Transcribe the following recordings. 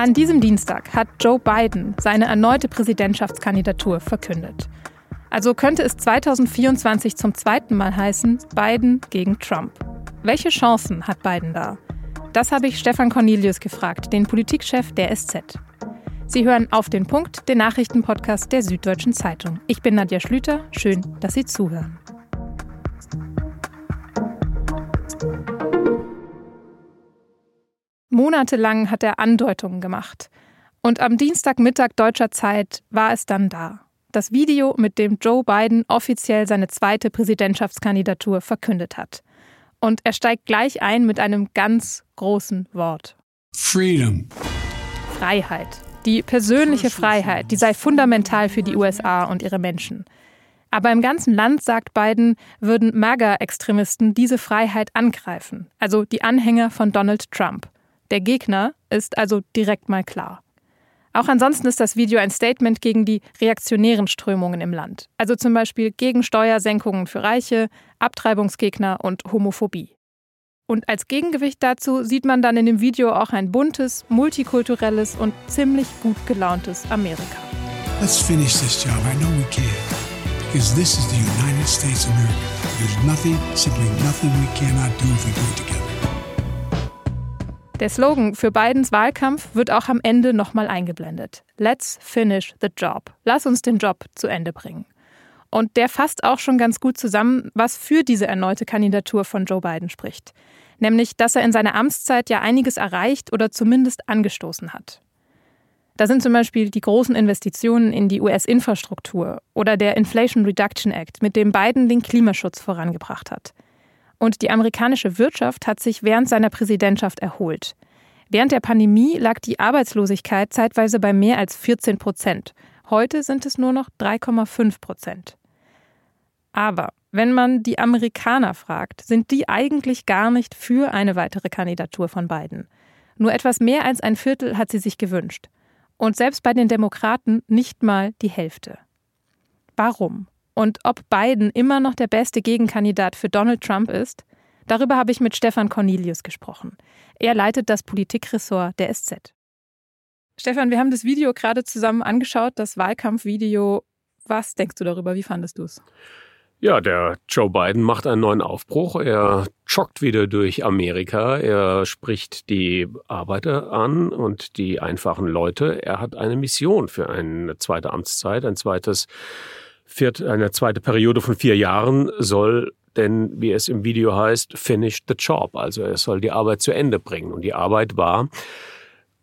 An diesem Dienstag hat Joe Biden seine erneute Präsidentschaftskandidatur verkündet. Also könnte es 2024 zum zweiten Mal heißen, Biden gegen Trump. Welche Chancen hat Biden da? Das habe ich Stefan Cornelius gefragt, den Politikchef der SZ. Sie hören auf den Punkt, den Nachrichtenpodcast der Süddeutschen Zeitung. Ich bin Nadja Schlüter. Schön, dass Sie zuhören. Monatelang hat er Andeutungen gemacht. Und am Dienstagmittag deutscher Zeit war es dann da. Das Video, mit dem Joe Biden offiziell seine zweite Präsidentschaftskandidatur verkündet hat. Und er steigt gleich ein mit einem ganz großen Wort. Freedom. Freiheit. Die persönliche Freiheit, die sei fundamental für die USA und ihre Menschen. Aber im ganzen Land, sagt Biden, würden MAGA-Extremisten diese Freiheit angreifen, also die Anhänger von Donald Trump. Der Gegner ist also direkt mal klar. Auch ansonsten ist das Video ein Statement gegen die reaktionären Strömungen im Land, also zum Beispiel gegen Steuersenkungen für Reiche, Abtreibungsgegner und Homophobie. Und als Gegengewicht dazu sieht man dann in dem Video auch ein buntes, multikulturelles und ziemlich gut gelauntes Amerika. Let's finish this job. I know we can. Because this is the United States of America. There's nothing, simply nothing we cannot do if we do it together. Der Slogan für Bidens Wahlkampf wird auch am Ende nochmal eingeblendet. Let's finish the job. Lass uns den Job zu Ende bringen. Und der fasst auch schon ganz gut zusammen, was für diese erneute Kandidatur von Joe Biden spricht. Nämlich, dass er in seiner Amtszeit ja einiges erreicht oder zumindest angestoßen hat. Da sind zum Beispiel die großen Investitionen in die US-Infrastruktur oder der Inflation Reduction Act, mit dem Biden den Klimaschutz vorangebracht hat. Und die amerikanische Wirtschaft hat sich während seiner Präsidentschaft erholt. Während der Pandemie lag die Arbeitslosigkeit zeitweise bei mehr als 14 Prozent. Heute sind es nur noch 3,5 Prozent. Aber wenn man die Amerikaner fragt, sind die eigentlich gar nicht für eine weitere Kandidatur von Biden. Nur etwas mehr als ein Viertel hat sie sich gewünscht. Und selbst bei den Demokraten nicht mal die Hälfte. Warum? Und ob Biden immer noch der beste Gegenkandidat für Donald Trump ist, darüber habe ich mit Stefan Cornelius gesprochen. Er leitet das Politikressort der SZ. Stefan, wir haben das Video gerade zusammen angeschaut, das Wahlkampfvideo. Was denkst du darüber? Wie fandest du es? Ja, der Joe Biden macht einen neuen Aufbruch. Er joggt wieder durch Amerika. Er spricht die Arbeiter an und die einfachen Leute. Er hat eine Mission für eine zweite Amtszeit, ein zweites viert, eine zweite Periode von vier Jahren soll denn, wie es im Video heißt, finish the job. Also er soll die Arbeit zu Ende bringen. Und die Arbeit war,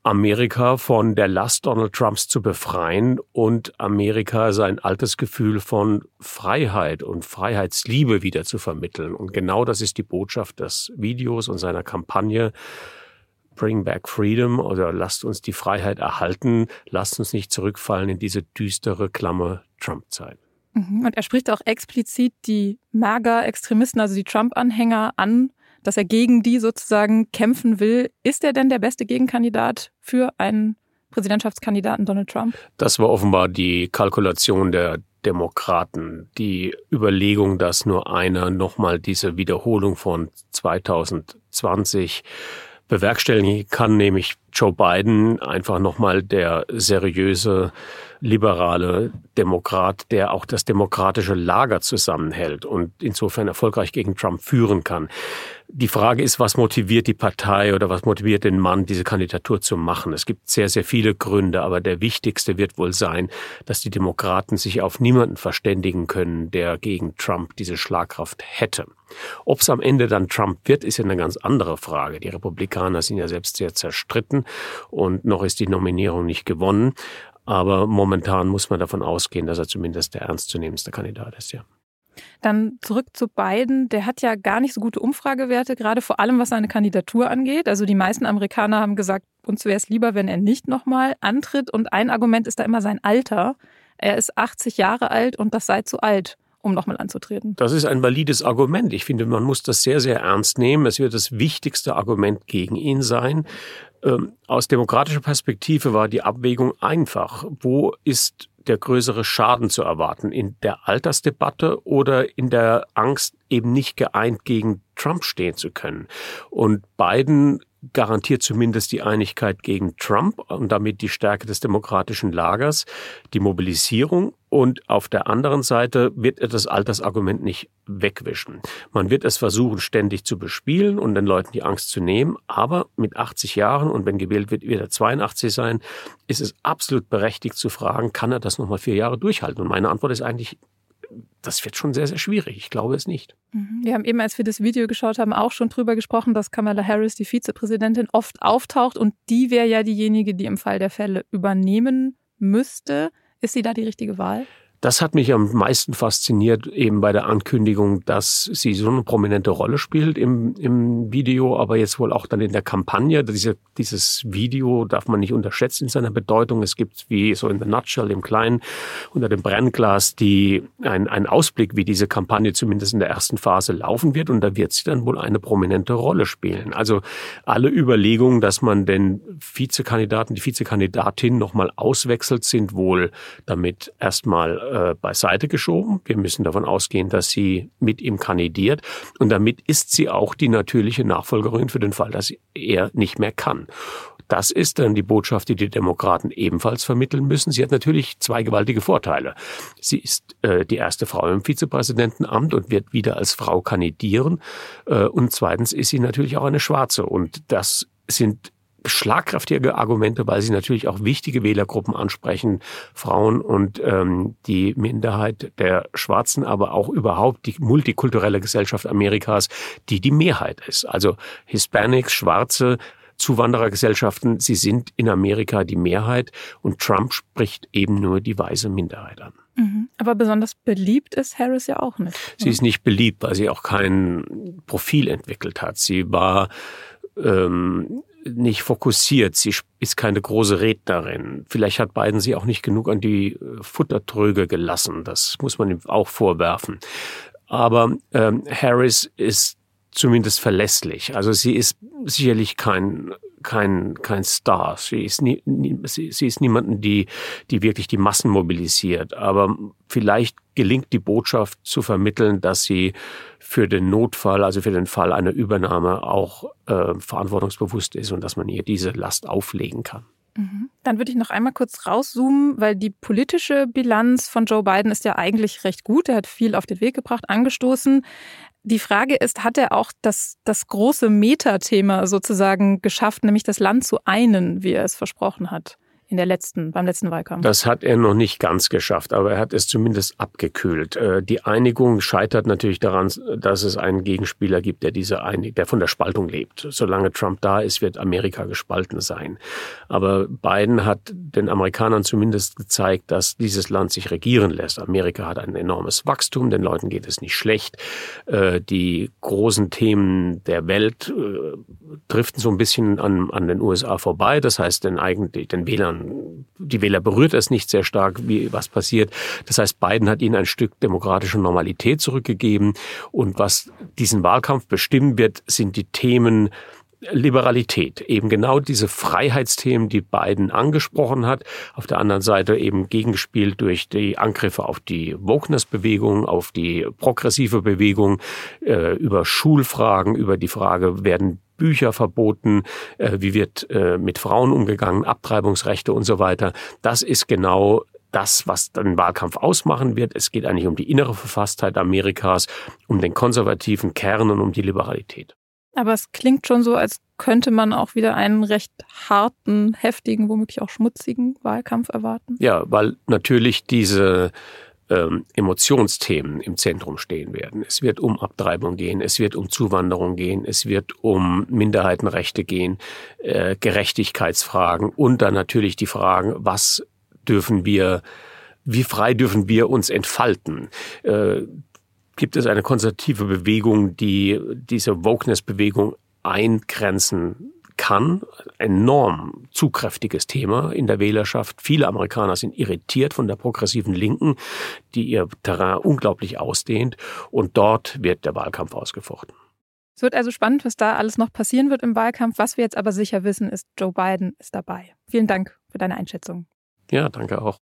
Amerika von der Last Donald Trumps zu befreien und Amerika sein altes Gefühl von Freiheit und Freiheitsliebe wieder zu vermitteln. Und genau das ist die Botschaft des Videos und seiner Kampagne. Bring back freedom oder lasst uns die Freiheit erhalten, lasst uns nicht zurückfallen in diese düstere, klamme Trump-Zeit. Mhm. Und er spricht auch explizit die MAGA-Extremisten, also die Trump-Anhänger an, dass er gegen die sozusagen kämpfen will. Ist er denn der beste Gegenkandidat für einen Präsidentschaftskandidaten Donald Trump? Das war offenbar die Kalkulation der Demokraten. Die Überlegung, dass nur einer nochmal diese Wiederholung von 2020 bewerkstelligen kann, nämlich Joe Biden einfach nochmal der seriöse liberale Demokrat, der auch das demokratische Lager zusammenhält und insofern erfolgreich gegen Trump führen kann. Die Frage ist, was motiviert die Partei oder was motiviert den Mann, diese Kandidatur zu machen? Es gibt sehr, sehr viele Gründe, aber der wichtigste wird wohl sein, dass die Demokraten sich auf niemanden verständigen können, der gegen Trump diese Schlagkraft hätte. Ob es am Ende dann Trump wird, ist ja eine ganz andere Frage. Die Republikaner sind ja selbst sehr zerstritten und noch ist die Nominierung nicht gewonnen. Aber momentan muss man davon ausgehen, dass er zumindest der ernstzunehmendste Kandidat ist, ja. Dann zurück zu Biden. Der hat ja gar nicht so gute Umfragewerte, gerade vor allem was seine Kandidatur angeht. Also die meisten Amerikaner haben gesagt, uns wäre es lieber, wenn er nicht nochmal antritt. Und ein Argument ist da immer sein Alter. Er ist 80 Jahre alt und das sei zu alt um nochmal anzutreten. Das ist ein valides Argument. Ich finde, man muss das sehr, sehr ernst nehmen. Es wird das wichtigste Argument gegen ihn sein. Ähm, aus demokratischer Perspektive war die Abwägung einfach. Wo ist der größere Schaden zu erwarten? In der Altersdebatte oder in der Angst, eben nicht geeint gegen Trump stehen zu können? Und Biden garantiert zumindest die Einigkeit gegen Trump und damit die Stärke des demokratischen Lagers, die Mobilisierung und auf der anderen Seite wird er das Altersargument nicht wegwischen. Man wird es versuchen, ständig zu bespielen und den Leuten die Angst zu nehmen, aber mit 80 Jahren und wenn gewählt wird, wird er 82 sein, ist es absolut berechtigt zu fragen, kann er das nochmal vier Jahre durchhalten? Und meine Antwort ist eigentlich das wird schon sehr, sehr schwierig. Ich glaube es nicht. Mhm. Wir haben eben, als wir das Video geschaut haben, auch schon drüber gesprochen, dass Kamala Harris, die Vizepräsidentin, oft auftaucht und die wäre ja diejenige, die im Fall der Fälle übernehmen müsste. Ist sie da die richtige Wahl? Das hat mich am meisten fasziniert, eben bei der Ankündigung, dass sie so eine prominente Rolle spielt im, im Video, aber jetzt wohl auch dann in der Kampagne. Diese, dieses Video darf man nicht unterschätzen in seiner Bedeutung. Es gibt wie so in the nutshell im Kleinen unter dem Brennglas die, ein, ein Ausblick, wie diese Kampagne zumindest in der ersten Phase laufen wird. Und da wird sie dann wohl eine prominente Rolle spielen. Also alle Überlegungen, dass man den Vizekandidaten, die Vizekandidatin nochmal auswechselt, sind wohl damit erstmal äh, beiseite geschoben. Wir müssen davon ausgehen, dass sie mit ihm kandidiert. Und damit ist sie auch die natürliche Nachfolgerin für den Fall, dass er nicht mehr kann. Das ist dann die Botschaft, die die Demokraten ebenfalls vermitteln müssen. Sie hat natürlich zwei gewaltige Vorteile. Sie ist äh, die erste Frau im Vizepräsidentenamt und wird wieder als Frau kandidieren. Äh, und zweitens ist sie natürlich auch eine Schwarze. Und das sind schlagkräftige Argumente, weil sie natürlich auch wichtige Wählergruppen ansprechen, Frauen und ähm, die Minderheit der Schwarzen, aber auch überhaupt die multikulturelle Gesellschaft Amerikas, die die Mehrheit ist. Also Hispanics, Schwarze, Zuwanderergesellschaften, sie sind in Amerika die Mehrheit und Trump spricht eben nur die weiße Minderheit an. Mhm. Aber besonders beliebt ist Harris ja auch nicht. Sie ist nicht beliebt, weil sie auch kein Profil entwickelt hat. Sie war ähm, nicht fokussiert. Sie ist keine große Rednerin. Vielleicht hat Biden sie auch nicht genug an die äh, Futtertröge gelassen. Das muss man ihm auch vorwerfen. Aber ähm, Harris ist zumindest verlässlich. Also sie ist sicherlich kein kein kein Star. Sie ist nie, nie sie, sie ist niemanden, die die wirklich die Massen mobilisiert. Aber vielleicht gelingt die Botschaft zu vermitteln, dass sie für den Notfall, also für den Fall einer Übernahme, auch äh, verantwortungsbewusst ist und dass man ihr diese Last auflegen kann. Dann würde ich noch einmal kurz rauszoomen, weil die politische Bilanz von Joe Biden ist ja eigentlich recht gut. Er hat viel auf den Weg gebracht, angestoßen. Die Frage ist, hat er auch das, das große Metathema sozusagen geschafft, nämlich das Land zu einen, wie er es versprochen hat? In der letzten, beim letzten Wahlkampf. Das hat er noch nicht ganz geschafft, aber er hat es zumindest abgekühlt. Äh, die Einigung scheitert natürlich daran, dass es einen Gegenspieler gibt, der diese Einig der von der Spaltung lebt. Solange Trump da ist, wird Amerika gespalten sein. Aber Biden hat den Amerikanern zumindest gezeigt, dass dieses Land sich regieren lässt. Amerika hat ein enormes Wachstum, den Leuten geht es nicht schlecht. Äh, die großen Themen der Welt äh, driften so ein bisschen an, an den USA vorbei. Das heißt, den eigentlich den Wählern die Wähler berührt es nicht sehr stark, wie was passiert. Das heißt, Biden hat ihnen ein Stück demokratische Normalität zurückgegeben. Und was diesen Wahlkampf bestimmen wird, sind die Themen, Liberalität, eben genau diese Freiheitsthemen, die Biden angesprochen hat, auf der anderen Seite eben gegengespielt durch die Angriffe auf die Wokeness-Bewegung, auf die progressive Bewegung, äh, über Schulfragen, über die Frage, werden Bücher verboten, äh, wie wird äh, mit Frauen umgegangen, Abtreibungsrechte und so weiter. Das ist genau das, was den Wahlkampf ausmachen wird. Es geht eigentlich um die innere Verfasstheit Amerikas, um den konservativen Kern und um die Liberalität. Aber es klingt schon so, als könnte man auch wieder einen recht harten, heftigen, womöglich auch schmutzigen Wahlkampf erwarten. Ja, weil natürlich diese ähm, Emotionsthemen im Zentrum stehen werden. Es wird um Abtreibung gehen, es wird um Zuwanderung gehen, es wird um Minderheitenrechte gehen, äh, Gerechtigkeitsfragen und dann natürlich die Fragen, was dürfen wir, wie frei dürfen wir uns entfalten? Äh, gibt es eine konservative Bewegung, die diese Wokeness-Bewegung eingrenzen kann. Enorm zugkräftiges Thema in der Wählerschaft. Viele Amerikaner sind irritiert von der progressiven Linken, die ihr Terrain unglaublich ausdehnt. Und dort wird der Wahlkampf ausgefochten. Es wird also spannend, was da alles noch passieren wird im Wahlkampf. Was wir jetzt aber sicher wissen, ist, Joe Biden ist dabei. Vielen Dank für deine Einschätzung. Ja, danke auch.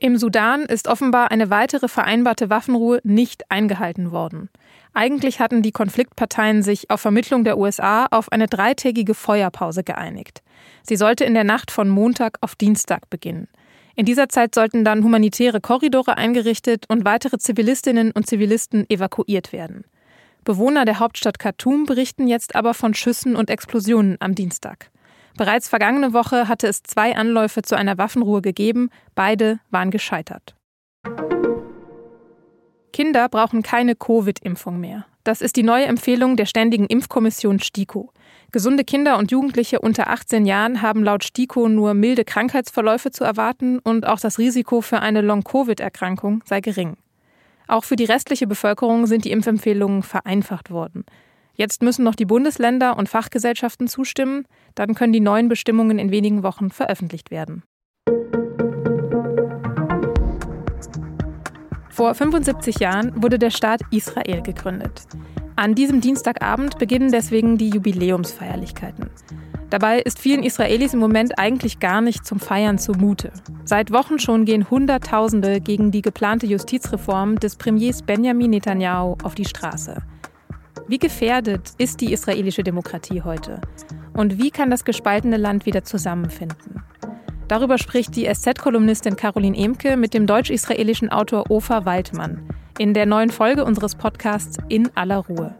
Im Sudan ist offenbar eine weitere vereinbarte Waffenruhe nicht eingehalten worden. Eigentlich hatten die Konfliktparteien sich auf Vermittlung der USA auf eine dreitägige Feuerpause geeinigt. Sie sollte in der Nacht von Montag auf Dienstag beginnen. In dieser Zeit sollten dann humanitäre Korridore eingerichtet und weitere Zivilistinnen und Zivilisten evakuiert werden. Bewohner der Hauptstadt Khartoum berichten jetzt aber von Schüssen und Explosionen am Dienstag. Bereits vergangene Woche hatte es zwei Anläufe zu einer Waffenruhe gegeben, beide waren gescheitert. Kinder brauchen keine Covid-Impfung mehr. Das ist die neue Empfehlung der Ständigen Impfkommission STIKO. Gesunde Kinder und Jugendliche unter 18 Jahren haben laut STIKO nur milde Krankheitsverläufe zu erwarten und auch das Risiko für eine Long-Covid-Erkrankung sei gering. Auch für die restliche Bevölkerung sind die Impfempfehlungen vereinfacht worden. Jetzt müssen noch die Bundesländer und Fachgesellschaften zustimmen, dann können die neuen Bestimmungen in wenigen Wochen veröffentlicht werden. Vor 75 Jahren wurde der Staat Israel gegründet. An diesem Dienstagabend beginnen deswegen die Jubiläumsfeierlichkeiten. Dabei ist vielen Israelis im Moment eigentlich gar nicht zum Feiern zumute. Seit Wochen schon gehen Hunderttausende gegen die geplante Justizreform des Premiers Benjamin Netanyahu auf die Straße. Wie gefährdet ist die israelische Demokratie heute? Und wie kann das gespaltene Land wieder zusammenfinden? Darüber spricht die SZ-Kolumnistin Caroline Emke mit dem deutsch-israelischen Autor Ofer Waldmann in der neuen Folge unseres Podcasts In aller Ruhe.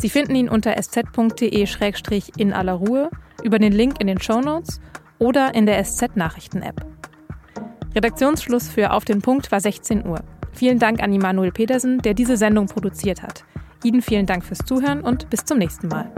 Sie finden ihn unter sz.de-in aller Ruhe, über den Link in den Show Notes oder in der SZ-Nachrichten-App. Redaktionsschluss für Auf den Punkt war 16 Uhr. Vielen Dank an Immanuel Petersen, der diese Sendung produziert hat. Ihnen vielen Dank fürs Zuhören und bis zum nächsten Mal.